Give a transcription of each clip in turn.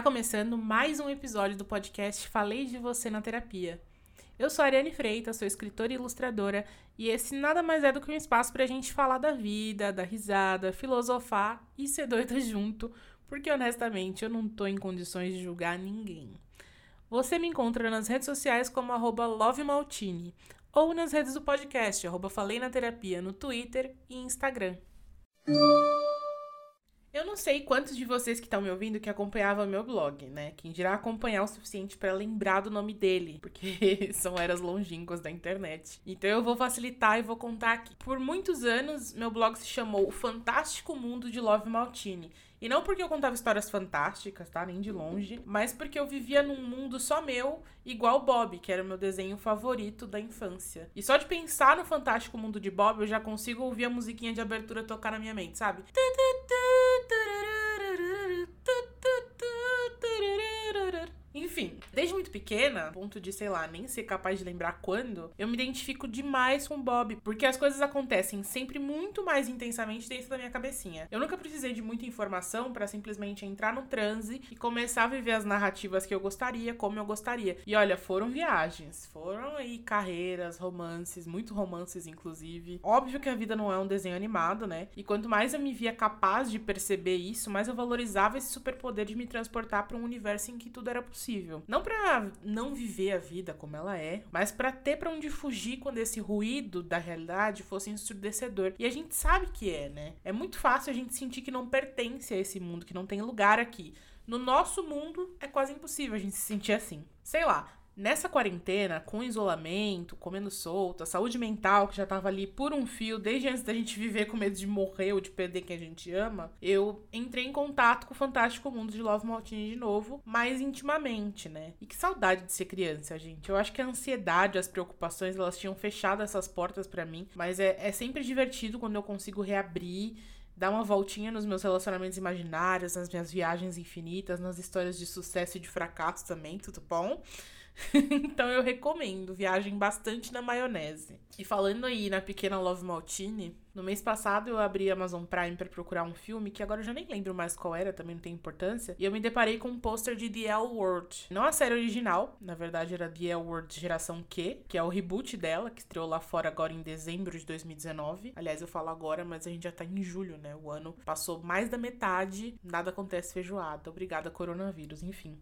Tá começando mais um episódio do podcast Falei de Você na Terapia. Eu sou a Ariane Freitas, sou escritora e ilustradora, e esse nada mais é do que um espaço pra gente falar da vida, da risada, filosofar e ser doida junto, porque honestamente eu não tô em condições de julgar ninguém. Você me encontra nas redes sociais como lovemaltini, ou nas redes do podcast, Falei na Terapia, no Twitter e Instagram. Eu não sei quantos de vocês que estão me ouvindo que acompanhavam meu blog, né? Quem dirá acompanhar o suficiente para lembrar do nome dele, porque são eras longínquas da internet. Então eu vou facilitar e vou contar aqui. Por muitos anos, meu blog se chamou O Fantástico Mundo de Love Maltini. E não porque eu contava histórias fantásticas, tá? Nem de longe. Mas porque eu vivia num mundo só meu, igual Bob, que era o meu desenho favorito da infância. E só de pensar no fantástico mundo de Bob, eu já consigo ouvir a musiquinha de abertura tocar na minha mente, sabe? Enfim, muito pequena, ponto de, sei lá, nem ser capaz de lembrar quando, eu me identifico demais com o Bob, porque as coisas acontecem sempre muito mais intensamente dentro da minha cabecinha. Eu nunca precisei de muita informação para simplesmente entrar no transe e começar a viver as narrativas que eu gostaria, como eu gostaria. E olha, foram viagens, foram aí carreiras, romances, muito romances inclusive. Óbvio que a vida não é um desenho animado, né? E quanto mais eu me via capaz de perceber isso, mais eu valorizava esse superpoder de me transportar para um universo em que tudo era possível. Não para não viver a vida como ela é, mas para ter para onde fugir quando esse ruído da realidade fosse ensurdecedor. E a gente sabe que é, né? É muito fácil a gente sentir que não pertence a esse mundo, que não tem lugar aqui. No nosso mundo é quase impossível a gente se sentir assim. Sei lá, Nessa quarentena, com isolamento, comendo solto, a saúde mental que já tava ali por um fio desde antes da gente viver com medo de morrer ou de perder quem a gente ama, eu entrei em contato com o fantástico mundo de Love Maltini de novo, mais intimamente, né? E que saudade de ser criança, gente. Eu acho que a ansiedade, as preocupações, elas tinham fechado essas portas para mim, mas é, é sempre divertido quando eu consigo reabrir dar uma voltinha nos meus relacionamentos imaginários, nas minhas viagens infinitas, nas histórias de sucesso e de fracasso também, tudo bom? então eu recomendo, viagem bastante na maionese. E falando aí na pequena Love Maltini, no mês passado eu abri Amazon Prime para procurar um filme que agora eu já nem lembro mais qual era, também não tem importância, e eu me deparei com um pôster de The L Word. Não a série original, na verdade era The L Word Geração Q, que é o reboot dela, que estreou lá fora agora em dezembro de 2019. Aliás, eu falo agora, mas a gente já tá em julho, né? O ano passou mais da metade, nada acontece feijoada. Obrigada, coronavírus, enfim.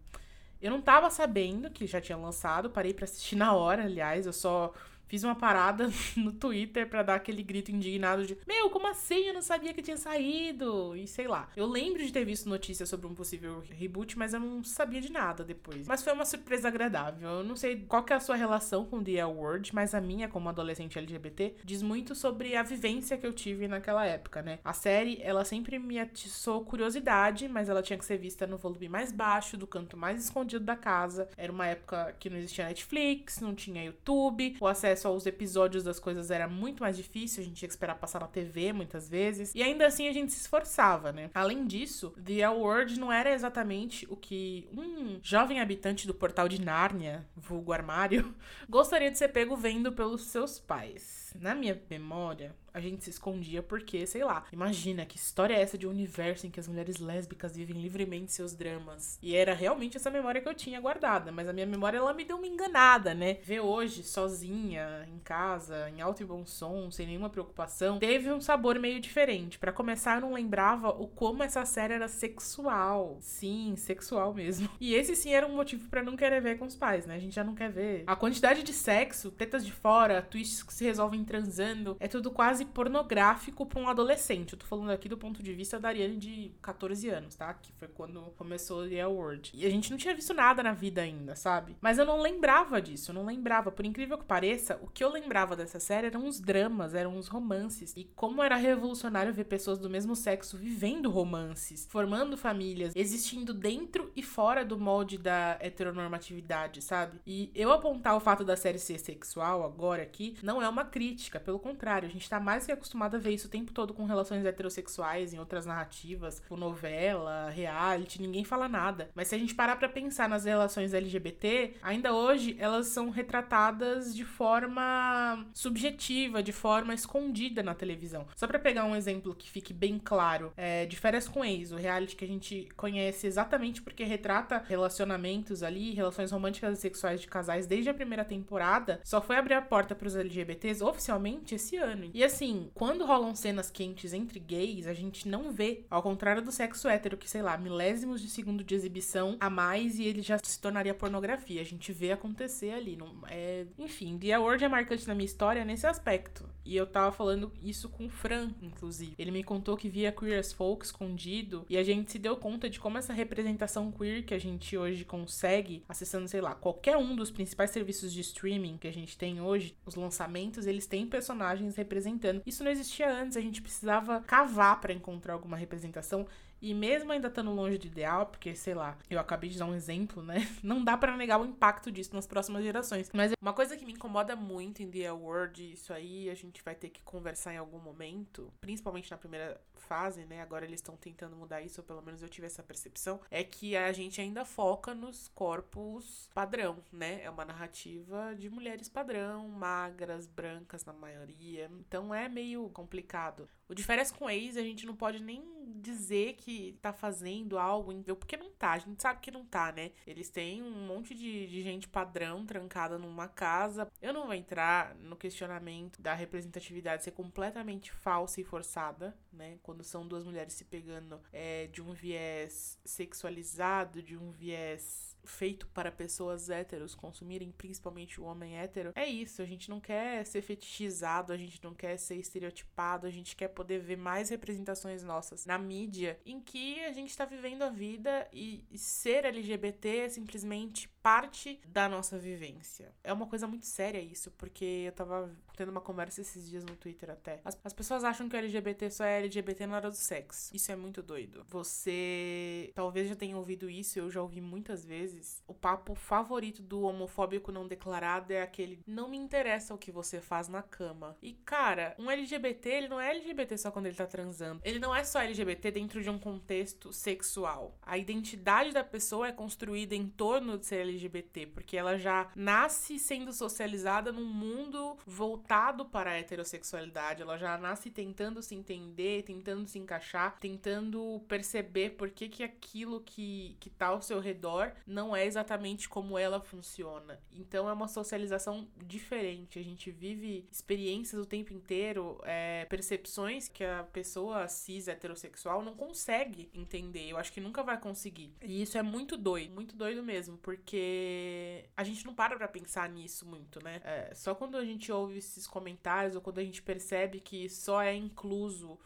Eu não tava sabendo que já tinha lançado, parei para assistir na hora, aliás, eu só fiz uma parada no Twitter para dar aquele grito indignado de: Meu, como assim? Eu não sabia que tinha saído. E sei lá. Eu lembro de ter visto notícias sobre um possível reboot, mas eu não sabia de nada depois. Mas foi uma surpresa agradável. Eu não sei qual que é a sua relação com The L Word, mas a minha, como adolescente LGBT, diz muito sobre a vivência que eu tive naquela época, né? A série, ela sempre me atiçou curiosidade, mas ela tinha que ser vista no volume mais baixo, do canto mais escondido da casa. Era uma época que não existia Netflix, não tinha YouTube, o acesso aos episódios das coisas era muito mais difícil, a gente tinha que esperar passar na TV muitas vezes, e ainda assim a gente se esforçava, né? Além disso, The L Word não era exatamente o que um jovem habitante do portal de Nárnia, vulgo armário, gostaria de ser pego vendo pelos seus pais. Na minha memória, a gente se escondia porque, sei lá, imagina que história é essa de um universo em que as mulheres lésbicas vivem livremente seus dramas. E era realmente essa memória que eu tinha guardada, mas a minha memória ela me deu uma enganada, né? Ver hoje sozinha, em casa, em alto e bom som, sem nenhuma preocupação, teve um sabor meio diferente. Para começar, eu não lembrava o como essa série era sexual. Sim, sexual mesmo. E esse sim era um motivo para não querer ver com os pais, né? A gente já não quer ver. A quantidade de sexo, tetas de fora, twists que se resolvem transando, é tudo quase pornográfico para um adolescente. Eu tô falando aqui do ponto de vista da Ariane de 14 anos, tá? Que foi quando começou The Award. E a gente não tinha visto nada na vida ainda, sabe? Mas eu não lembrava disso, eu não lembrava. Por incrível que pareça, o que eu lembrava dessa série eram os dramas, eram os romances. E como era revolucionário ver pessoas do mesmo sexo vivendo romances, formando famílias, existindo dentro e fora do molde da heteronormatividade, sabe? E eu apontar o fato da série ser sexual agora aqui não é uma crítica pelo contrário, a gente tá mais que acostumado a ver isso o tempo todo com relações heterossexuais em outras narrativas, com novela, reality, ninguém fala nada. Mas se a gente parar pra pensar nas relações LGBT, ainda hoje elas são retratadas de forma subjetiva, de forma escondida na televisão. Só para pegar um exemplo que fique bem claro, é, de Férias com Ex, o reality que a gente conhece exatamente porque retrata relacionamentos ali, relações românticas e sexuais de casais desde a primeira temporada, só foi abrir a porta para os LGBTs oficialmente esse ano. E assim, quando rolam cenas quentes entre gays, a gente não vê, ao contrário do sexo hétero, que sei lá, milésimos de segundo de exibição a mais e ele já se tornaria pornografia. A gente vê acontecer ali. Não, é... Enfim, The Award é marcante na minha história nesse aspecto. E eu tava falando isso com o Fran, inclusive. Ele me contou que via Queer as Folk escondido e a gente se deu conta de como essa representação queer que a gente hoje consegue, acessando, sei lá, qualquer um dos principais serviços de streaming que a gente tem hoje, os lançamentos, eles têm personagens representando. Isso não existia antes, a gente precisava cavar para encontrar alguma representação. E mesmo ainda estando longe do ideal, porque sei lá, eu acabei de dar um exemplo, né? Não dá para negar o impacto disso nas próximas gerações. Mas uma coisa que me incomoda muito em The Award, isso aí a gente vai ter que conversar em algum momento, principalmente na primeira fase, né? Agora eles estão tentando mudar isso, ou pelo menos eu tive essa percepção, é que a gente ainda foca nos corpos padrão, né? É uma narrativa de mulheres padrão, magras, brancas na maioria. Então é meio complicado. O férias com ex, a gente não pode nem dizer que tá fazendo algo, porque não tá, a gente sabe que não tá, né? Eles têm um monte de, de gente padrão trancada numa casa. Eu não vou entrar no questionamento da representatividade ser completamente falsa e forçada, né? Quando são duas mulheres se pegando é, de um viés sexualizado, de um viés feito para pessoas héteros consumirem, principalmente o homem hétero, é isso. A gente não quer ser fetichizado, a gente não quer ser estereotipado, a gente quer poder ver mais representações nossas na mídia em que a gente está vivendo a vida e, ser LGBT é simplesmente parte da nossa vivência. É uma coisa muito séria isso, porque eu tava tendo uma conversa esses dias no Twitter até. As, as pessoas acham que o LGBT só é LGBT na hora do sexo. Isso é muito doido. Você talvez já tenha ouvido isso, eu já ouvi muitas vezes. O papo favorito do homofóbico não declarado é aquele não me interessa o que você faz na cama. E cara, um LGBT, ele não é LGBT só quando ele tá transando. Ele não é só LGBT dentro de um contexto sexual. A identidade da pessoa é construída em torno de ser LGBT, porque ela já nasce sendo socializada num mundo voltado para a heterossexualidade. Ela já nasce tentando se entender, tentando se encaixar, tentando perceber por que, que aquilo que, que tá ao seu redor não é exatamente como ela funciona. Então é uma socialização diferente. A gente vive experiências o tempo inteiro, é, percepções que a pessoa cis heterossexual não consegue entender. Eu acho que nunca vai conseguir. E isso é muito doido, muito doido mesmo, porque porque a gente não para pra pensar nisso muito, né? É, só quando a gente ouve esses comentários ou quando a gente percebe que só é incluso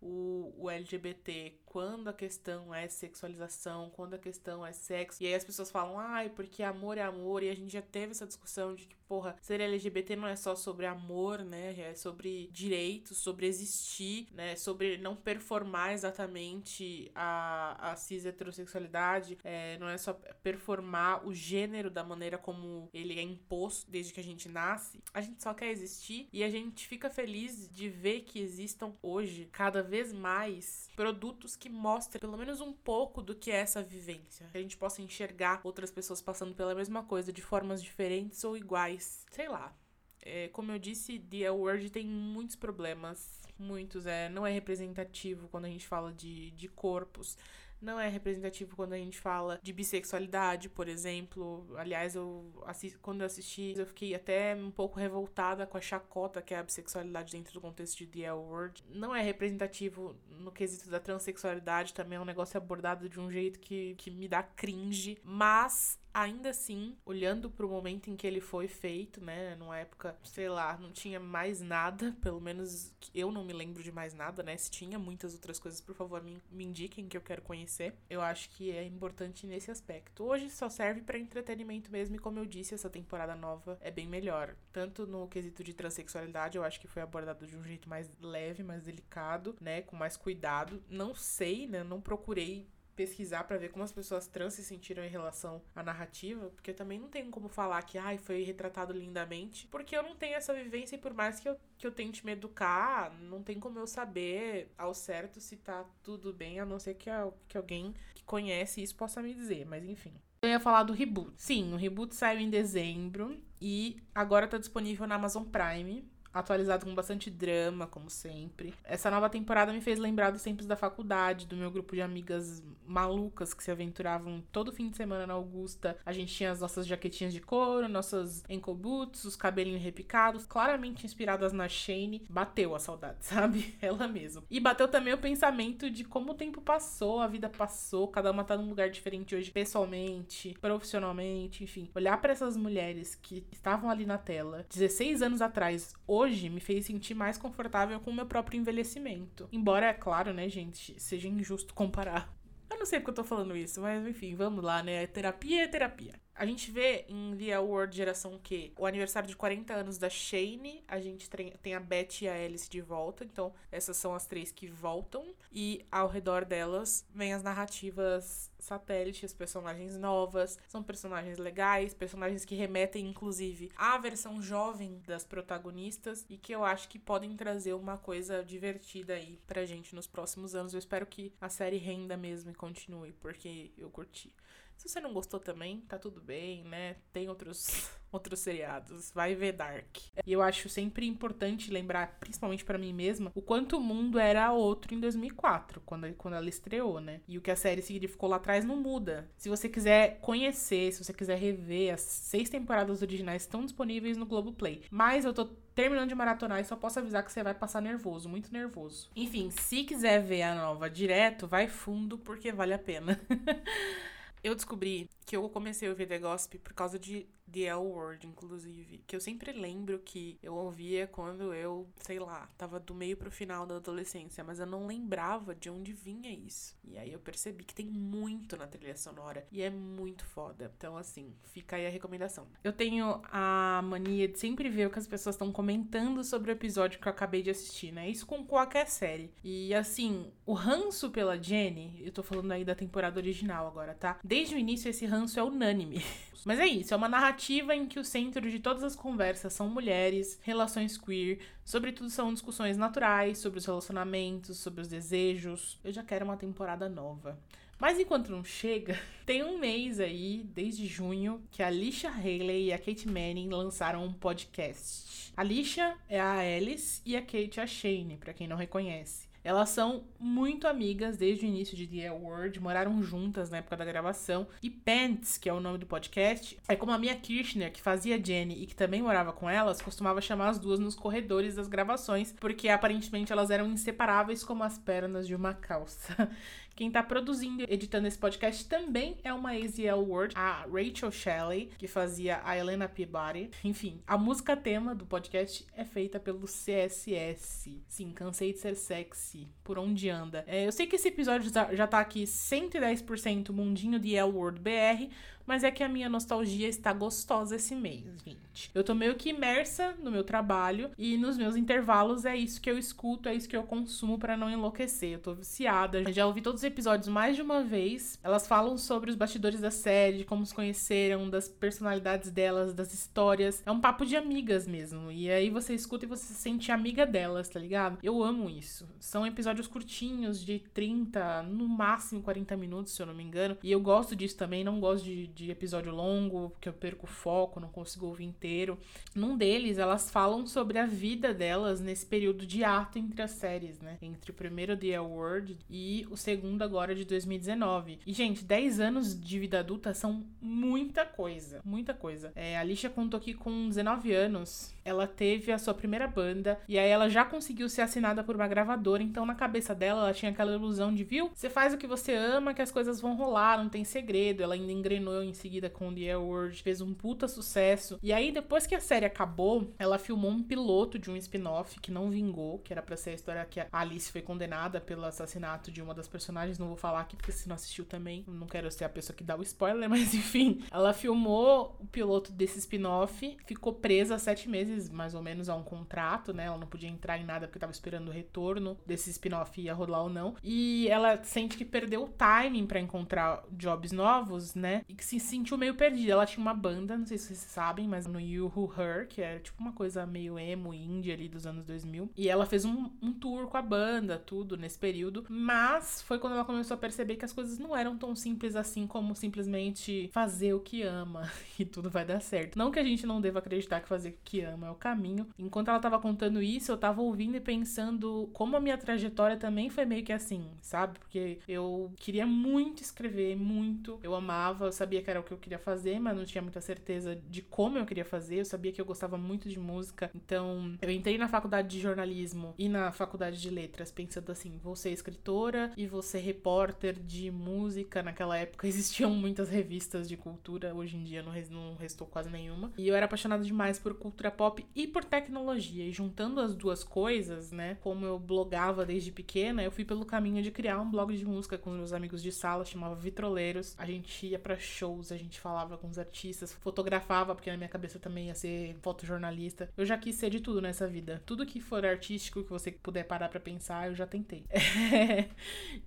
o, o LGBT quando a questão é sexualização, quando a questão é sexo. E aí as pessoas falam, ai, porque amor é amor. E a gente já teve essa discussão de que, porra, ser LGBT não é só sobre amor, né? É sobre direitos, sobre existir, né? Sobre não performar exatamente a, a cis heterossexualidade. É, não é só performar o gênero da maneira como ele é imposto desde que a gente nasce. A gente só quer existir e a gente fica feliz de ver que existam hoje cada vez mais produtos que mostrem pelo menos um pouco do que é essa vivência. Que a gente possa enxergar outras pessoas passando pela mesma coisa de formas diferentes ou iguais. Sei lá. É, como eu disse, The Award tem muitos problemas. Muitos. É, não é representativo quando a gente fala de, de corpos não é representativo quando a gente fala de bissexualidade, por exemplo. Aliás, eu assisti, quando eu assisti, eu fiquei até um pouco revoltada com a chacota que é a bissexualidade dentro do contexto de The L Word. Não é representativo no quesito da transexualidade, também é um negócio abordado de um jeito que, que me dá cringe, mas Ainda assim, olhando para o momento em que ele foi feito, né, numa época, sei lá, não tinha mais nada, pelo menos eu não me lembro de mais nada, né? Se tinha muitas outras coisas, por favor, me, me indiquem que eu quero conhecer. Eu acho que é importante nesse aspecto. Hoje só serve para entretenimento mesmo, e como eu disse, essa temporada nova é bem melhor. Tanto no quesito de transexualidade, eu acho que foi abordado de um jeito mais leve, mais delicado, né, com mais cuidado. Não sei, né, não procurei pesquisar para ver como as pessoas trans se sentiram em relação à narrativa, porque também não tem como falar que ai, foi retratado lindamente, porque eu não tenho essa vivência e por mais que eu, que eu tente me educar, não tem como eu saber ao certo se tá tudo bem, a não ser que, que alguém que conhece isso possa me dizer, mas enfim. Eu ia falar do reboot. Sim, o reboot saiu em dezembro e agora tá disponível na Amazon Prime atualizado com bastante drama, como sempre. Essa nova temporada me fez lembrar dos tempos da faculdade, do meu grupo de amigas malucas que se aventuravam todo fim de semana na Augusta. A gente tinha as nossas jaquetinhas de couro, nossas boots, os cabelinhos repicados, claramente inspiradas na Shane. Bateu a saudade, sabe? Ela mesma. E bateu também o pensamento de como o tempo passou, a vida passou, cada uma tá num lugar diferente hoje, pessoalmente, profissionalmente, enfim. Olhar para essas mulheres que estavam ali na tela 16 anos atrás, hoje me fez sentir mais confortável com o meu próprio envelhecimento. Embora, é claro, né, gente, seja injusto comparar. Eu não sei porque eu tô falando isso, mas enfim, vamos lá, né? Terapia é terapia. A gente vê em The World geração Q o aniversário de 40 anos da Shane. A gente tem a Beth e a Alice de volta. Então, essas são as três que voltam. E ao redor delas vem as narrativas satélites, personagens novas. São personagens legais, personagens que remetem, inclusive, à versão jovem das protagonistas. E que eu acho que podem trazer uma coisa divertida aí pra gente nos próximos anos. Eu espero que a série renda mesmo e continue, porque eu curti. Se você não gostou também, tá tudo bem, né? Tem outros outros seriados, vai ver Dark. E eu acho sempre importante lembrar, principalmente para mim mesma, o quanto o mundo era outro em 2004, quando, quando ela estreou, né? E o que a série significou lá atrás não muda. Se você quiser conhecer, se você quiser rever, as seis temporadas originais estão disponíveis no Globoplay. Mas eu tô terminando de maratonar e só posso avisar que você vai passar nervoso, muito nervoso. Enfim, se quiser ver a nova direto, vai fundo porque vale a pena. Eu descobri que eu comecei a ouvir The Gossip por causa de The L Word, inclusive. Que eu sempre lembro que eu ouvia quando eu, sei lá, tava do meio pro final da adolescência, mas eu não lembrava de onde vinha isso. E aí eu percebi que tem muito na trilha sonora e é muito foda. Então, assim, fica aí a recomendação. Eu tenho a mania de sempre ver o que as pessoas estão comentando sobre o episódio que eu acabei de assistir, né? Isso com qualquer série. E assim, o ranço pela Jenny, eu tô falando aí da temporada original agora, tá? Desde o início, esse ranço é unânime. Mas é isso, é uma narrativa em que o centro de todas as conversas são mulheres, relações queer, sobretudo são discussões naturais sobre os relacionamentos, sobre os desejos. Eu já quero uma temporada nova. Mas enquanto não chega, tem um mês aí, desde junho, que a Alicia Haley e a Kate Manning lançaram um podcast. A Alicia é a Alice e a Kate é a Shane, para quem não reconhece. Elas são muito amigas desde o início de The World, moraram juntas na época da gravação. E Pants, que é o nome do podcast, é como a Mia Kirchner, que fazia Jenny e que também morava com elas, costumava chamar as duas nos corredores das gravações, porque aparentemente elas eram inseparáveis como as pernas de uma calça. Quem tá produzindo e editando esse podcast também é uma AZL Word, a Rachel Shelley, que fazia a Helena Peabody. Enfim, a música tema do podcast é feita pelo CSS. Sim, cansei de ser sexy. Por onde anda? É, eu sei que esse episódio já tá aqui 110% mundinho de L Word BR, mas é que a minha nostalgia está gostosa esse mês, gente. Eu tô meio que imersa no meu trabalho e nos meus intervalos é isso que eu escuto, é isso que eu consumo para não enlouquecer. Eu tô viciada, já ouvi todos os episódios mais de uma vez. Elas falam sobre os bastidores da série, como se conheceram, das personalidades delas, das histórias. É um papo de amigas mesmo. E aí você escuta e você se sente amiga delas, tá ligado? Eu amo isso. São episódios curtinhos, de 30, no máximo 40 minutos, se eu não me engano. E eu gosto disso também, não gosto de de episódio longo, que eu perco o foco, não consigo ouvir inteiro. Num deles, elas falam sobre a vida delas nesse período de ato entre as séries, né? Entre o primeiro The Award e o segundo agora de 2019. E, gente, 10 anos de vida adulta são muita coisa, muita coisa. É, a Alicia contou que com 19 anos, ela teve a sua primeira banda e aí ela já conseguiu ser assinada por uma gravadora, então na cabeça dela ela tinha aquela ilusão de, viu, você faz o que você ama, que as coisas vão rolar, não tem segredo. Ela ainda engrenou em seguida com The Award, fez um puta sucesso. E aí, depois que a série acabou, ela filmou um piloto de um spin-off que não vingou, que era pra ser a história que a Alice foi condenada pelo assassinato de uma das personagens personagens, não vou falar aqui porque se não assistiu também, não quero ser a pessoa que dá o spoiler, mas enfim. Ela filmou o piloto desse spin-off, ficou presa sete meses, mais ou menos, a um contrato, né? Ela não podia entrar em nada porque tava esperando o retorno desse spin-off ia rolar ou não. E ela sente que perdeu o timing para encontrar jobs novos, né? E que se sentiu meio perdida. Ela tinha uma banda, não sei se vocês sabem, mas no You Who Her, que era tipo uma coisa meio emo, indie ali dos anos 2000. E ela fez um, um tour com a banda, tudo, nesse período. Mas foi quando ela começou a perceber que as coisas não eram tão simples assim como simplesmente fazer o que ama e tudo vai dar certo. Não que a gente não deva acreditar que fazer o que ama é o caminho. Enquanto ela tava contando isso, eu tava ouvindo e pensando como a minha trajetória também foi meio que assim, sabe? Porque eu queria muito escrever, muito. Eu amava, eu sabia que era o que eu queria fazer, mas não tinha muita certeza de como eu queria fazer. Eu sabia que eu gostava muito de música. Então, eu entrei na faculdade de jornalismo e na faculdade de letras pensando assim, vou ser escritora e vou ser repórter de música. Naquela época existiam muitas revistas de cultura, hoje em dia não, restou quase nenhuma. E eu era apaixonada demais por cultura pop e por tecnologia. E juntando as duas coisas, né, como eu blogava desde pequena, eu fui pelo caminho de criar um blog de música com os meus amigos de sala, chamava Vitroleiros. A gente ia para shows, a gente falava com os artistas, fotografava, porque na minha cabeça também ia ser fotojornalista. Eu já quis ser de tudo nessa vida. Tudo que for artístico, que você puder parar para pensar, eu já tentei.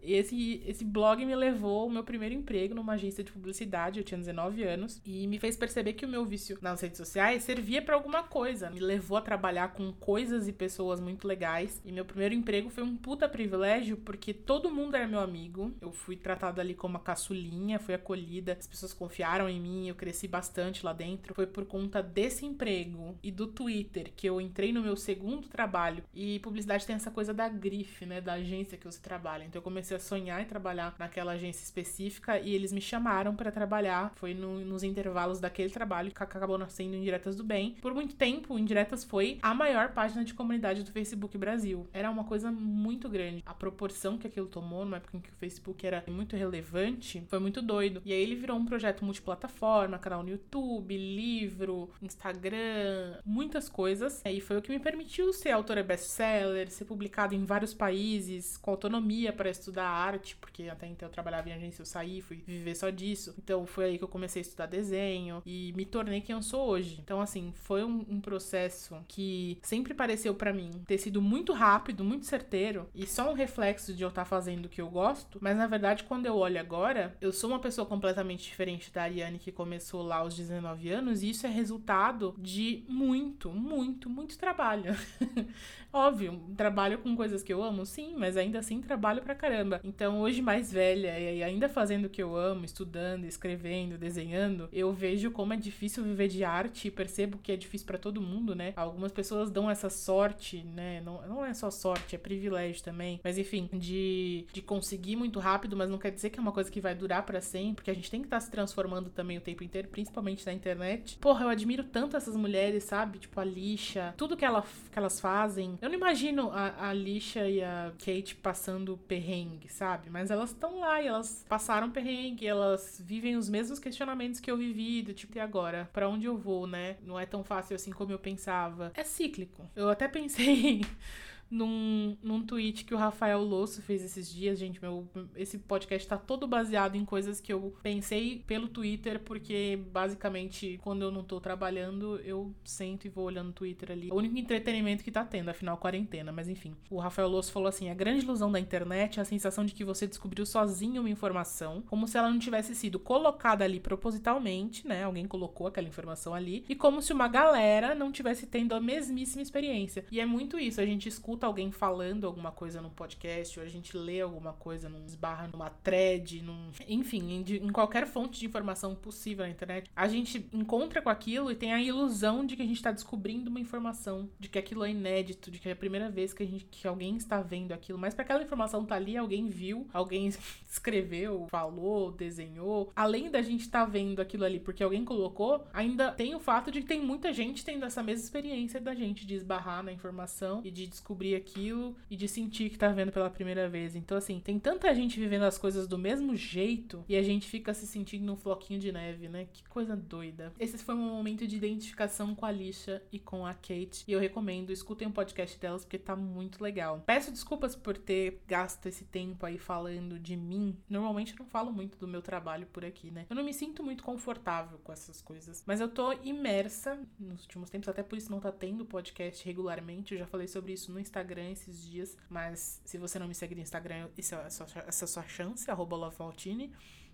esse, esse blog me levou ao meu primeiro emprego numa agência de publicidade, eu tinha 19 anos, e me fez perceber que o meu vício nas redes sociais servia para alguma coisa. Me levou a trabalhar com coisas e pessoas muito legais. E meu primeiro emprego foi um puta privilégio, porque todo mundo era meu amigo. Eu fui tratada ali como uma caçulinha, fui acolhida, as pessoas confiaram em mim, eu cresci bastante lá dentro. Foi por conta desse emprego e do Twitter que eu entrei no meu segundo trabalho. E publicidade tem essa coisa da grife, né, da agência que você trabalha. Então eu comecei a sonhar em trabalhar naquela agência específica e eles me chamaram para trabalhar. Foi no, nos intervalos daquele trabalho que acabou nascendo Indiretas do Bem. Por muito tempo, Indiretas foi a maior página de comunidade do Facebook Brasil. Era uma coisa muito grande. A proporção que aquilo tomou, numa época em que o Facebook era muito relevante, foi muito doido. E aí ele virou um projeto multiplataforma, canal no YouTube, livro, Instagram, muitas coisas. E foi o que me permitiu ser autora best-seller, ser publicado em vários países, com autonomia para estudar arte, porque até então eu trabalhava em agência, eu saí, fui viver só disso. Então foi aí que eu comecei a estudar desenho e me tornei quem eu sou hoje. Então, assim, foi um, um processo que sempre pareceu para mim ter sido muito rápido, muito certeiro e só um reflexo de eu estar tá fazendo o que eu gosto, mas na verdade, quando eu olho agora, eu sou uma pessoa completamente diferente da Ariane que começou lá aos 19 anos, e isso é resultado de muito, muito, muito trabalho. Óbvio, trabalho com coisas que eu amo, sim, mas ainda assim trabalho pra caramba. Então, hoje mais velha e ainda fazendo o que eu amo, estudando, escrevendo, desenhando, eu vejo como é difícil viver de arte e percebo que é difícil para todo mundo, né? Algumas pessoas dão essa sorte, né? Não, não é só sorte, é privilégio também. Mas enfim, de, de conseguir muito rápido, mas não quer dizer que é uma coisa que vai durar para sempre, porque a gente tem que estar tá se transformando também o tempo inteiro, principalmente na internet. Porra, eu admiro tanto essas mulheres, sabe? Tipo a Lixa, tudo que, ela, que elas fazem eu não imagino a, a Lisha e a Kate passando perrengue, sabe? Mas elas estão lá e elas passaram perrengue, elas vivem os mesmos questionamentos que eu vivi, do tipo, e agora? Para onde eu vou, né? Não é tão fácil assim como eu pensava. É cíclico. Eu até pensei num, num tweet que o Rafael Losso fez esses dias, gente. Meu, esse podcast tá todo baseado em coisas que eu pensei pelo Twitter, porque basicamente quando eu não tô trabalhando, eu sento e vou olhando o Twitter ali. É o único entretenimento que tá tendo, afinal, quarentena. Mas enfim, o Rafael Losso falou assim: a grande ilusão da internet é a sensação de que você descobriu sozinho uma informação, como se ela não tivesse sido colocada ali propositalmente, né? Alguém colocou aquela informação ali, e como se uma galera não tivesse tendo a mesmíssima experiência. E é muito isso, a gente escuta escuta alguém falando alguma coisa no podcast, ou a gente lê alguma coisa, num esbarra numa thread, num. Enfim, em, em, qualquer fonte de informação possível na internet, a gente encontra com aquilo e tem a ilusão de que a gente está descobrindo uma informação, de que aquilo é inédito, de que é a primeira vez que, a gente, que alguém está vendo aquilo. Mas para aquela informação tá ali, alguém viu, alguém escreveu, falou, desenhou. Além da gente estar tá vendo aquilo ali porque alguém colocou, ainda tem o fato de que tem muita gente tendo essa mesma experiência da gente de esbarrar na informação e de descobrir aquilo e de sentir que tá vendo pela primeira vez. Então, assim, tem tanta gente vivendo as coisas do mesmo jeito e a gente fica se sentindo num floquinho de neve, né? Que coisa doida. Esse foi um momento de identificação com a Lixa e com a Kate. E eu recomendo, escutem o podcast delas porque tá muito legal. Peço desculpas por ter gasto esse tempo aí falando de mim. Normalmente eu não falo muito do meu trabalho por aqui, né? Eu não me sinto muito confortável com essas coisas. Mas eu tô imersa nos últimos tempos, até por isso não tá tendo podcast regularmente. Eu já falei sobre isso no Instagram esses dias. Mas se você não me segue no Instagram, essa é sua, essa é a sua chance, arroba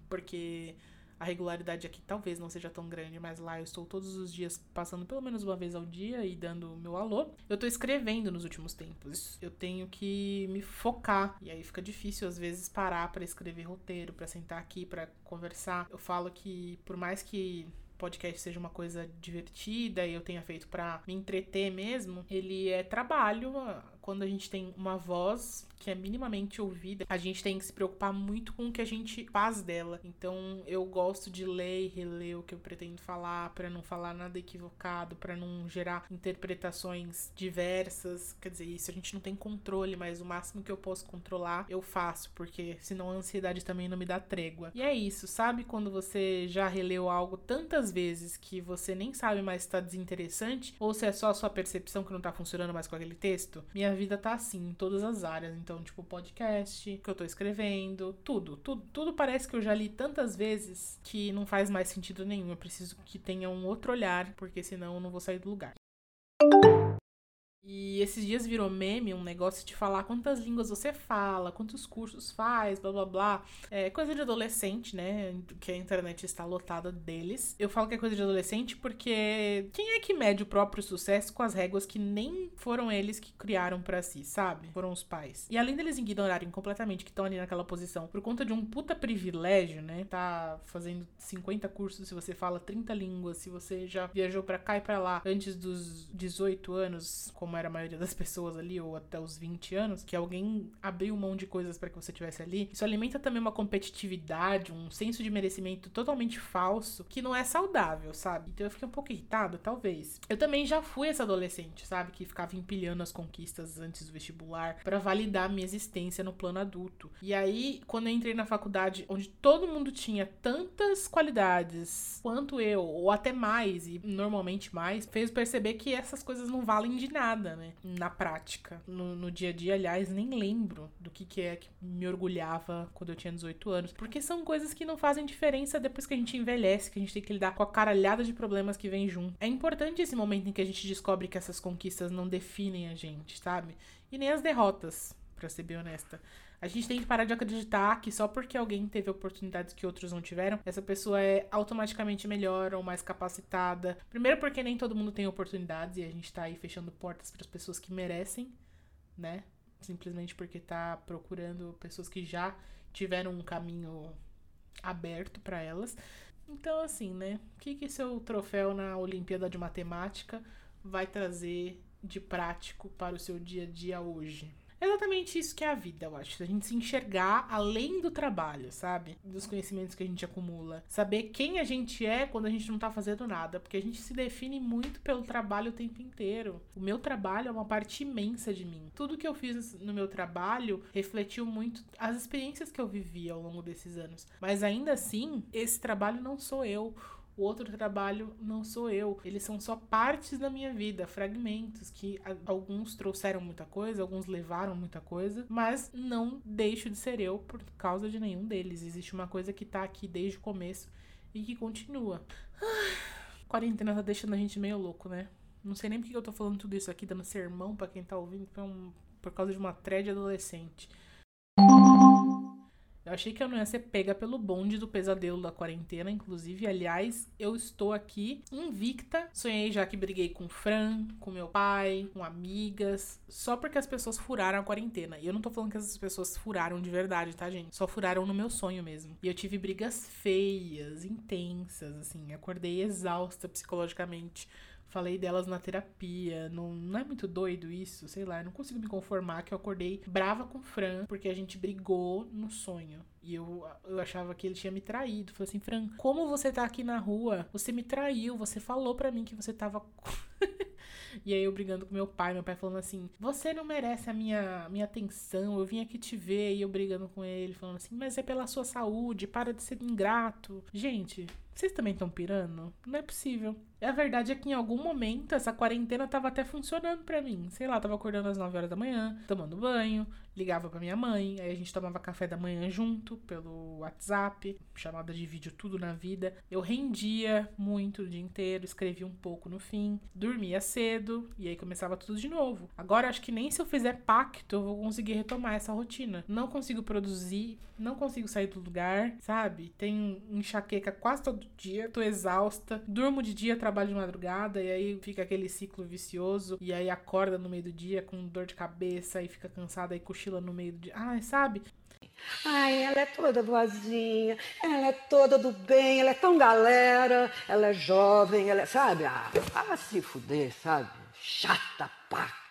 porque a regularidade aqui talvez não seja tão grande, mas lá eu estou todos os dias passando pelo menos uma vez ao dia e dando meu alô. Eu estou escrevendo nos últimos tempos. Eu tenho que me focar e aí fica difícil às vezes parar para escrever roteiro, para sentar aqui, para conversar. Eu falo que por mais que podcast seja uma coisa divertida e eu tenha feito para me entreter mesmo, ele é trabalho. Quando a gente tem uma voz que é minimamente ouvida, a gente tem que se preocupar muito com o que a gente faz dela. Então, eu gosto de ler e reler o que eu pretendo falar para não falar nada equivocado, para não gerar interpretações diversas. Quer dizer, isso a gente não tem controle, mas o máximo que eu posso controlar, eu faço, porque senão a ansiedade também não me dá trégua. E é isso, sabe quando você já releu algo tantas vezes que você nem sabe mais se tá desinteressante ou se é só a sua percepção que não tá funcionando mais com aquele texto? Minha vida tá assim em todas as áreas. Então, tipo, podcast que eu tô escrevendo, tudo, tudo, tudo parece que eu já li tantas vezes que não faz mais sentido nenhum. Eu preciso que tenha um outro olhar, porque senão eu não vou sair do lugar. E esses dias virou meme um negócio de falar quantas línguas você fala, quantos cursos faz, blá blá blá. É coisa de adolescente, né? Que a internet está lotada deles. Eu falo que é coisa de adolescente porque quem é que mede o próprio sucesso com as réguas que nem foram eles que criaram para si, sabe? Foram os pais. E além deles ignorarem completamente que estão ali naquela posição por conta de um puta privilégio, né? Tá fazendo 50 cursos se você fala 30 línguas, se você já viajou para cá e para lá antes dos 18 anos, como era a maioria das pessoas ali, ou até os 20 anos, que alguém abriu mão de coisas para que você tivesse ali, isso alimenta também uma competitividade, um senso de merecimento totalmente falso, que não é saudável, sabe? Então eu fiquei um pouco irritada, talvez. Eu também já fui essa adolescente, sabe? Que ficava empilhando as conquistas antes do vestibular para validar minha existência no plano adulto. E aí, quando eu entrei na faculdade, onde todo mundo tinha tantas qualidades quanto eu, ou até mais, e normalmente mais, fez perceber que essas coisas não valem de nada nada, né? Na prática. No, no dia a dia, aliás, nem lembro do que, que é que me orgulhava quando eu tinha 18 anos. Porque são coisas que não fazem diferença depois que a gente envelhece, que a gente tem que lidar com a caralhada de problemas que vem junto. É importante esse momento em que a gente descobre que essas conquistas não definem a gente, sabe? E nem as derrotas, para ser bem honesta. A gente tem que parar de acreditar que só porque alguém teve oportunidades que outros não tiveram, essa pessoa é automaticamente melhor ou mais capacitada. Primeiro, porque nem todo mundo tem oportunidades e a gente tá aí fechando portas para as pessoas que merecem, né? Simplesmente porque tá procurando pessoas que já tiveram um caminho aberto para elas. Então, assim, né? O que, que seu troféu na Olimpíada de Matemática vai trazer de prático para o seu dia a dia hoje? Exatamente isso que é a vida, eu acho. A gente se enxergar além do trabalho, sabe? Dos conhecimentos que a gente acumula. Saber quem a gente é quando a gente não tá fazendo nada. Porque a gente se define muito pelo trabalho o tempo inteiro. O meu trabalho é uma parte imensa de mim. Tudo que eu fiz no meu trabalho refletiu muito as experiências que eu vivi ao longo desses anos. Mas ainda assim, esse trabalho não sou eu. O outro trabalho não sou eu. Eles são só partes da minha vida, fragmentos que alguns trouxeram muita coisa, alguns levaram muita coisa, mas não deixo de ser eu por causa de nenhum deles. Existe uma coisa que tá aqui desde o começo e que continua. quarentena tá deixando a gente meio louco, né? Não sei nem porque eu tô falando tudo isso aqui, dando sermão para quem tá ouvindo, por, um, por causa de uma thread adolescente. Eu achei que eu não ia ser pega pelo bonde do pesadelo da quarentena, inclusive. Aliás, eu estou aqui invicta. Sonhei já que briguei com o Fran, com meu pai, com amigas, só porque as pessoas furaram a quarentena. E eu não tô falando que essas pessoas furaram de verdade, tá, gente? Só furaram no meu sonho mesmo. E eu tive brigas feias, intensas, assim. Acordei exausta psicologicamente Falei delas na terapia. Não, não é muito doido isso? Sei lá, eu não consigo me conformar que eu acordei brava com o Fran porque a gente brigou no sonho. E eu, eu achava que ele tinha me traído. Falei assim, Fran, como você tá aqui na rua? Você me traiu, você falou para mim que você tava. E aí eu brigando com meu pai, meu pai falando assim: "Você não merece a minha minha atenção, eu vim aqui te ver". E eu brigando com ele, falando assim: "Mas é pela sua saúde, para de ser ingrato". Gente, vocês também estão pirando? Não é possível. A verdade é que em algum momento essa quarentena tava até funcionando para mim. Sei lá, tava acordando às 9 horas da manhã, tomando banho, ligava para minha mãe, aí a gente tomava café da manhã junto pelo WhatsApp, chamada de vídeo tudo na vida. Eu rendia muito o dia inteiro, escrevia um pouco no fim, dormia cedo e aí começava tudo de novo. Agora acho que nem se eu fizer pacto eu vou conseguir retomar essa rotina. Não consigo produzir, não consigo sair do lugar, sabe? Tenho enxaqueca quase todo dia, tô exausta, durmo de dia, trabalho de madrugada e aí fica aquele ciclo vicioso e aí acorda no meio do dia com dor de cabeça e fica cansada e cochila no meio do dia. Ai, sabe? Ai, ela é toda boazinha, ela é toda do bem, ela é tão galera, ela é jovem, ela é, sabe? Ah, ah se fuder, sabe? Chata paca.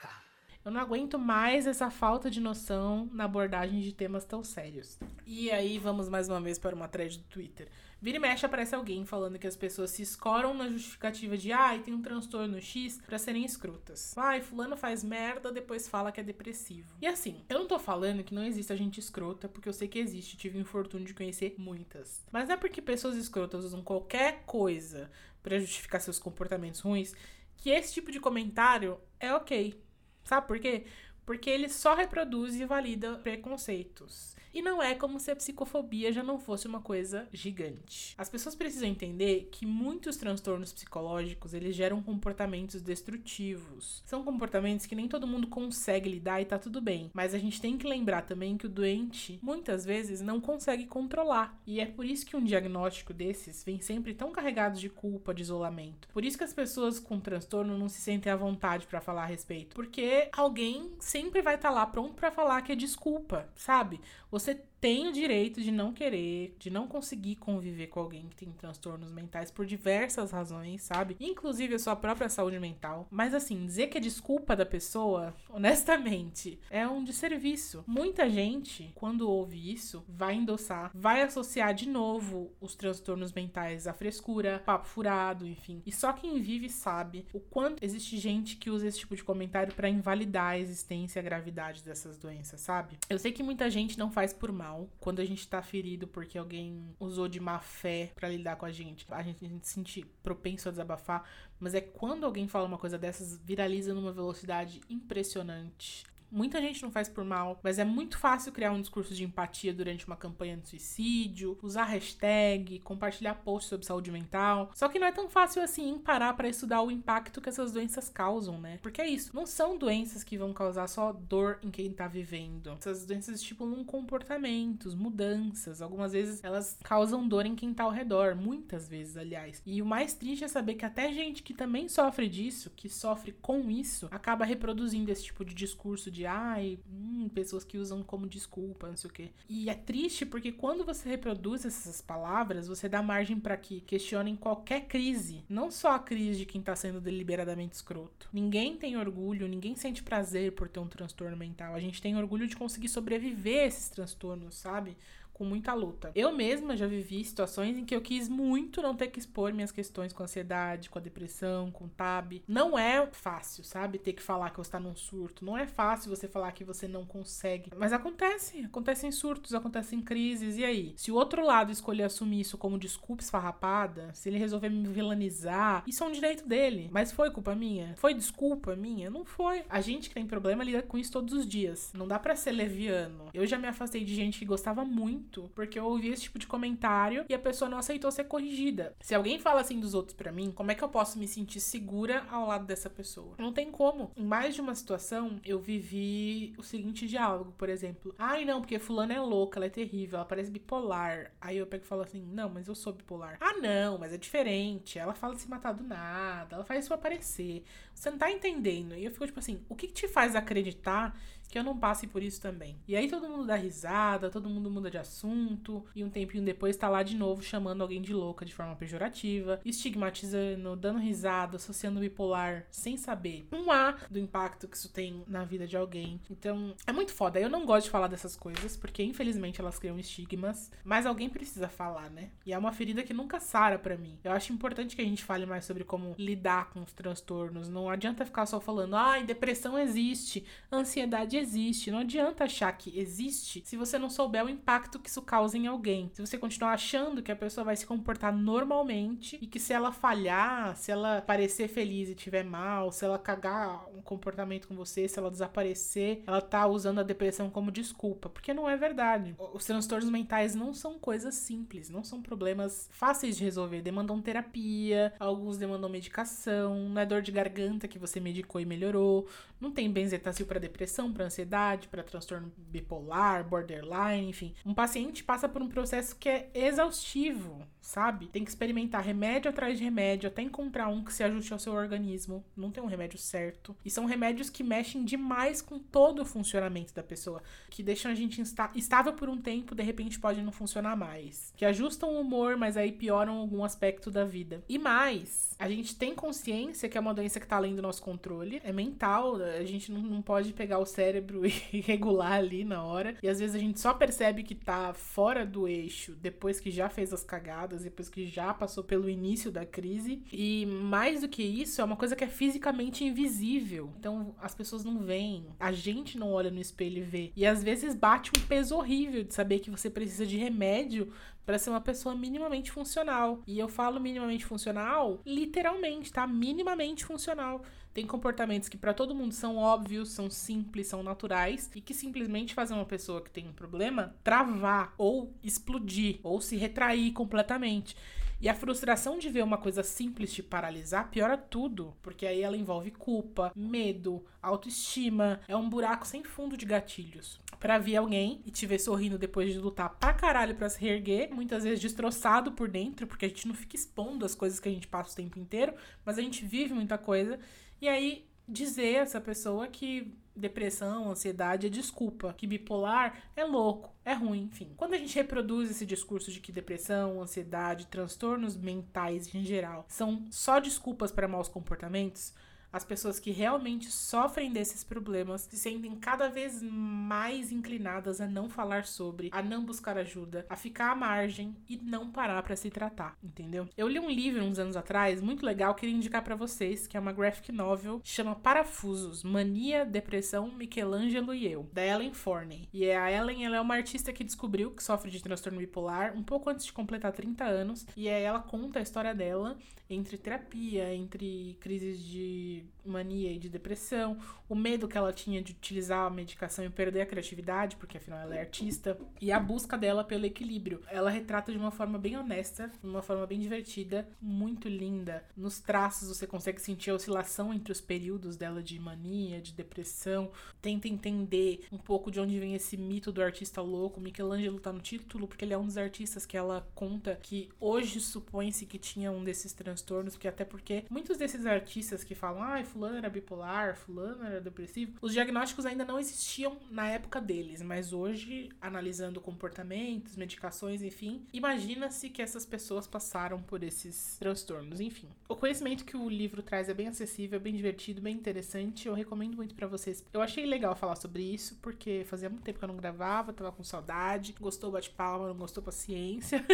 Eu não aguento mais essa falta de noção na abordagem de temas tão sérios. E aí vamos mais uma vez para uma thread do Twitter. Vira e mexe aparece alguém falando que as pessoas se escoram na justificativa de ai, ah, tem um transtorno X para serem escrotas. Ai, fulano faz merda, depois fala que é depressivo. E assim, eu não tô falando que não existe gente escrota, porque eu sei que existe, tive o infortúnio de conhecer muitas. Mas é porque pessoas escrotas usam qualquer coisa para justificar seus comportamentos ruins que esse tipo de comentário é ok. Sabe por quê? Porque ele só reproduz e valida preconceitos. E não é como se a psicofobia já não fosse uma coisa gigante. As pessoas precisam entender que muitos transtornos psicológicos, eles geram comportamentos destrutivos. São comportamentos que nem todo mundo consegue lidar e tá tudo bem, mas a gente tem que lembrar também que o doente muitas vezes não consegue controlar. E é por isso que um diagnóstico desses vem sempre tão carregado de culpa, de isolamento. Por isso que as pessoas com transtorno não se sentem à vontade para falar a respeito, porque alguém sempre vai estar tá lá pronto para falar que é desculpa, sabe? Você você tem o direito de não querer, de não conseguir conviver com alguém que tem transtornos mentais por diversas razões, sabe? Inclusive a sua própria saúde mental. Mas assim, dizer que é desculpa da pessoa, honestamente, é um desserviço. Muita gente, quando ouve isso, vai endossar, vai associar de novo os transtornos mentais à frescura, papo furado, enfim. E só quem vive sabe o quanto existe gente que usa esse tipo de comentário para invalidar a existência e a gravidade dessas doenças, sabe? Eu sei que muita gente não faz por mal quando a gente tá ferido porque alguém usou de má fé para lidar com a gente, a gente, a gente se sente propenso a desabafar, mas é quando alguém fala uma coisa dessas, viraliza numa velocidade impressionante. Muita gente não faz por mal, mas é muito fácil criar um discurso de empatia durante uma campanha de suicídio, usar hashtag, compartilhar posts sobre saúde mental. Só que não é tão fácil assim parar para estudar o impacto que essas doenças causam, né? Porque é isso, não são doenças que vão causar só dor em quem tá vivendo. Essas doenças estipulam comportamentos, mudanças. Algumas vezes elas causam dor em quem tá ao redor, muitas vezes, aliás. E o mais triste é saber que até gente que também sofre disso, que sofre com isso, acaba reproduzindo esse tipo de discurso de ai, hum, pessoas que usam como desculpa, não sei o quê. E é triste porque quando você reproduz essas palavras, você dá margem para que questionem qualquer crise, não só a crise de quem tá sendo deliberadamente escroto. Ninguém tem orgulho, ninguém sente prazer por ter um transtorno mental. A gente tem orgulho de conseguir sobreviver a esses transtornos, sabe? Com muita luta. Eu mesma já vivi situações em que eu quis muito não ter que expor minhas questões com ansiedade, com a depressão, com TAB. Não é fácil, sabe? Ter que falar que você tá num surto. Não é fácil você falar que você não consegue. Mas acontece. Acontecem surtos, acontecem crises. E aí? Se o outro lado escolher assumir isso como desculpa esfarrapada, se ele resolver me vilanizar, isso é um direito dele. Mas foi culpa minha? Foi desculpa minha? Não foi. A gente que tem problema lida com isso todos os dias. Não dá para ser leviano. Eu já me afastei de gente que gostava muito muito, porque eu ouvi esse tipo de comentário e a pessoa não aceitou ser corrigida. Se alguém fala assim dos outros para mim, como é que eu posso me sentir segura ao lado dessa pessoa? Não tem como. Em mais de uma situação, eu vivi o seguinte diálogo, por exemplo: "Ai, não, porque fulana é louca, ela é terrível, ela parece bipolar". Aí eu pego e falo assim: "Não, mas eu sou bipolar". "Ah, não, mas é diferente. Ela fala de se matar do nada, ela faz isso aparecer". Você não tá entendendo. E eu fico tipo assim: "O que, que te faz acreditar que eu não passe por isso também. E aí todo mundo dá risada, todo mundo muda de assunto, e um tempinho depois tá lá de novo chamando alguém de louca de forma pejorativa, estigmatizando, dando risada, associando bipolar sem saber um A do impacto que isso tem na vida de alguém. Então, é muito foda. Eu não gosto de falar dessas coisas, porque infelizmente elas criam estigmas, mas alguém precisa falar, né? E é uma ferida que nunca sara para mim. Eu acho importante que a gente fale mais sobre como lidar com os transtornos. Não adianta ficar só falando, ai, depressão existe, ansiedade existe. Não adianta achar que existe se você não souber o impacto que isso causa em alguém. Se você continuar achando que a pessoa vai se comportar normalmente e que se ela falhar, se ela parecer feliz e tiver mal, se ela cagar um comportamento com você, se ela desaparecer, ela tá usando a depressão como desculpa, porque não é verdade. Os transtornos mentais não são coisas simples, não são problemas fáceis de resolver, demandam terapia, alguns demandam medicação, não é dor de garganta que você medicou e melhorou, não tem benzetacil para depressão, para ansiedade, para transtorno bipolar, borderline, enfim. Um paciente passa por um processo que é exaustivo, sabe? Tem que experimentar remédio atrás de remédio até encontrar um que se ajuste ao seu organismo. Não tem um remédio certo. E são remédios que mexem demais com todo o funcionamento da pessoa, que deixam a gente estável por um tempo, de repente pode não funcionar mais. Que ajustam o humor, mas aí pioram algum aspecto da vida. E mais, a gente tem consciência que é uma doença que tá além do nosso controle, é mental, a gente não, não pode pegar o cérebro e regular ali na hora. E às vezes a gente só percebe que tá fora do eixo depois que já fez as cagadas, depois que já passou pelo início da crise. E mais do que isso, é uma coisa que é fisicamente invisível. Então as pessoas não veem, a gente não olha no espelho e vê. E às vezes bate um peso horrível de saber que você precisa de remédio para ser uma pessoa minimamente funcional. E eu falo minimamente funcional, literalmente, tá? Minimamente funcional. Tem comportamentos que para todo mundo são óbvios, são simples, são naturais e que simplesmente fazem uma pessoa que tem um problema travar ou explodir ou se retrair completamente. E a frustração de ver uma coisa simples te paralisar piora tudo, porque aí ela envolve culpa, medo, autoestima, é um buraco sem fundo de gatilhos. Pra ver alguém e te ver sorrindo depois de lutar pra caralho pra se reerguer, muitas vezes destroçado por dentro, porque a gente não fica expondo as coisas que a gente passa o tempo inteiro, mas a gente vive muita coisa e aí dizer a essa pessoa que depressão, ansiedade é desculpa, que bipolar é louco, é ruim, enfim. Quando a gente reproduz esse discurso de que depressão, ansiedade, transtornos mentais em geral são só desculpas para maus comportamentos, as pessoas que realmente sofrem desses problemas se sentem cada vez mais inclinadas a não falar sobre, a não buscar ajuda, a ficar à margem e não parar para se tratar, entendeu? Eu li um livro uns anos atrás, muito legal, queria indicar para vocês, que é uma graphic novel, chama Parafusos: Mania, Depressão, Michelangelo e eu, da Ellen Forney. E a Ellen, ela é uma artista que descobriu que sofre de transtorno bipolar um pouco antes de completar 30 anos, e aí ela conta a história dela entre terapia, entre crises de mania e de depressão, o medo que ela tinha de utilizar a medicação e perder a criatividade, porque afinal ela é artista, e a busca dela pelo equilíbrio. Ela retrata de uma forma bem honesta, de uma forma bem divertida, muito linda. Nos traços você consegue sentir a oscilação entre os períodos dela de mania, de depressão. Tenta entender um pouco de onde vem esse mito do artista louco. Michelangelo tá no título porque ele é um dos artistas que ela conta que hoje supõe-se que tinha um desses transtornos, porque até porque muitos desses artistas que falam, ah, fulano era bipolar, fulano era depressivo, os diagnósticos ainda não existiam na época deles, mas hoje, analisando comportamentos, medicações, enfim, imagina-se que essas pessoas passaram por esses transtornos, enfim. O conhecimento que o livro traz é bem acessível, bem divertido, bem interessante, eu recomendo muito para vocês. Eu achei legal falar sobre isso, porque fazia muito tempo que eu não gravava, tava com saudade, gostou bate palma, não gostou paciência.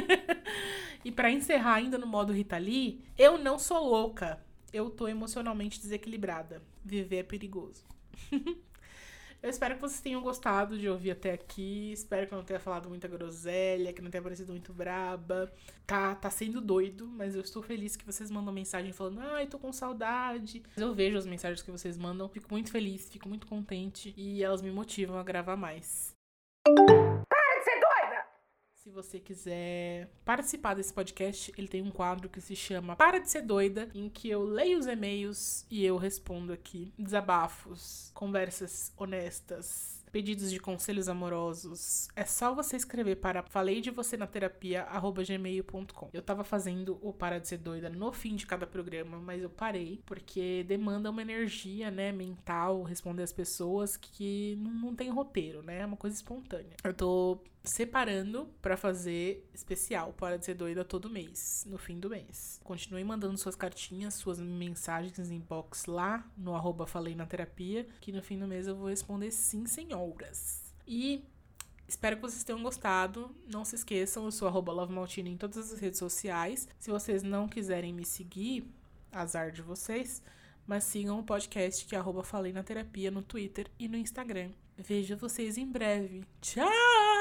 e para encerrar ainda no modo Rita Lee, eu não sou louca eu tô emocionalmente desequilibrada. Viver é perigoso. eu espero que vocês tenham gostado de ouvir até aqui. Espero que eu não tenha falado muita groselha, que não tenha parecido muito braba. Tá, tá sendo doido, mas eu estou feliz que vocês mandam mensagem falando: ai, tô com saudade. Eu vejo as mensagens que vocês mandam, fico muito feliz, fico muito contente e elas me motivam a gravar mais. Se você quiser participar desse podcast, ele tem um quadro que se chama Para de Ser Doida, em que eu leio os e-mails e eu respondo aqui. Desabafos, conversas honestas, pedidos de conselhos amorosos, é só você escrever para falei de você na terapia gmail.com. Eu tava fazendo o Para de Ser Doida no fim de cada programa, mas eu parei porque demanda uma energia, né, mental, responder as pessoas que não, não tem roteiro, né? É uma coisa espontânea. Eu tô separando para fazer especial Para de Ser Doida todo mês, no fim do mês. Continue mandando suas cartinhas, suas mensagens inbox lá no arroba Falei na Terapia, que no fim do mês eu vou responder sim, senhoras. E Espero que vocês tenham gostado. Não se esqueçam, eu sou arroba em todas as redes sociais. Se vocês não quiserem me seguir, azar de vocês, mas sigam o podcast que é arroba Falei na Terapia no Twitter e no Instagram. Vejo vocês em breve. Tchau!